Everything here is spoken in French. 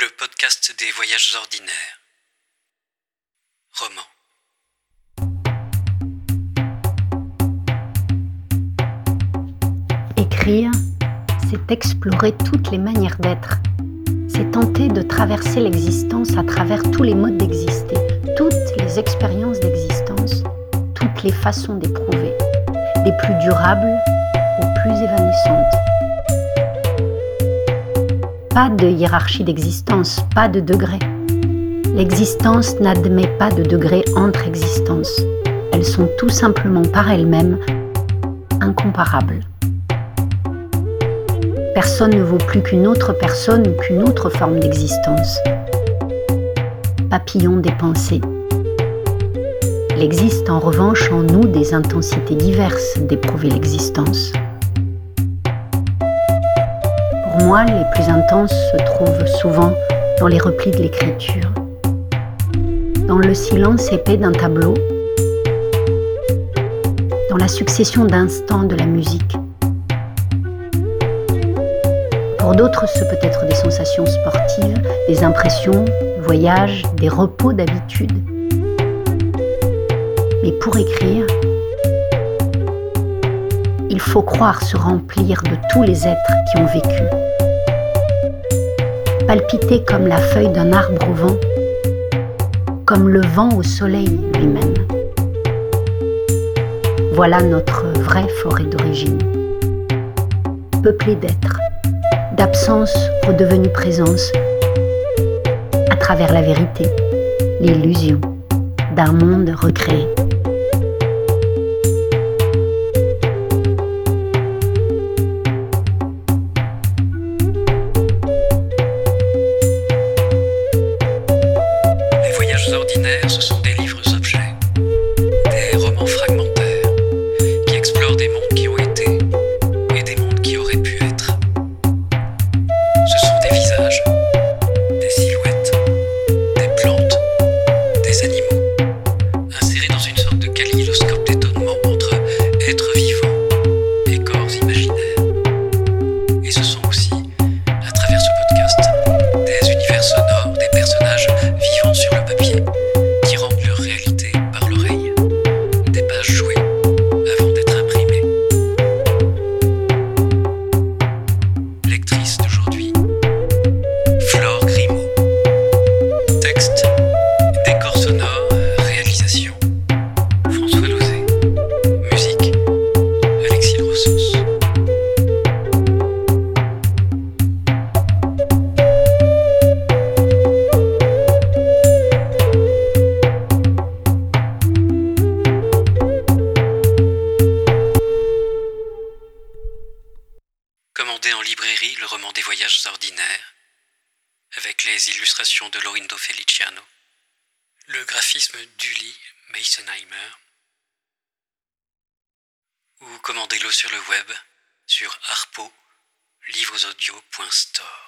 le podcast des voyages ordinaires. Roman. Écrire, c'est explorer toutes les manières d'être. C'est tenter de traverser l'existence à travers tous les modes d'exister, toutes les expériences d'existence, toutes les façons d'éprouver, des plus durables aux plus évanescentes. Pas de hiérarchie d'existence, pas de degré. L'existence n'admet pas de degré entre existences. Elles sont tout simplement par elles-mêmes incomparables. Personne ne vaut plus qu'une autre personne ou qu'une autre forme d'existence. Papillon des pensées. Il existe en revanche en nous des intensités diverses d'éprouver l'existence. Pour moi, les plus intenses se trouvent souvent dans les replis de l'écriture, dans le silence épais d'un tableau, dans la succession d'instants de la musique. Pour d'autres, ce peut être des sensations sportives, des impressions, voyages, des repos d'habitude. Mais pour écrire, il faut croire se remplir de tous les êtres qui ont vécu. Palpiter comme la feuille d'un arbre au vent, comme le vent au soleil lui-même. Voilà notre vraie forêt d'origine, peuplée d'êtres, d'absence redevenue présence, à travers la vérité, l'illusion d'un monde recréé. En librairie le roman des voyages ordinaires, avec les illustrations de Lorindo Feliciano, le graphisme d'Uli Meisenheimer, ou commandez-le sur le web sur arpo livresaudio.store.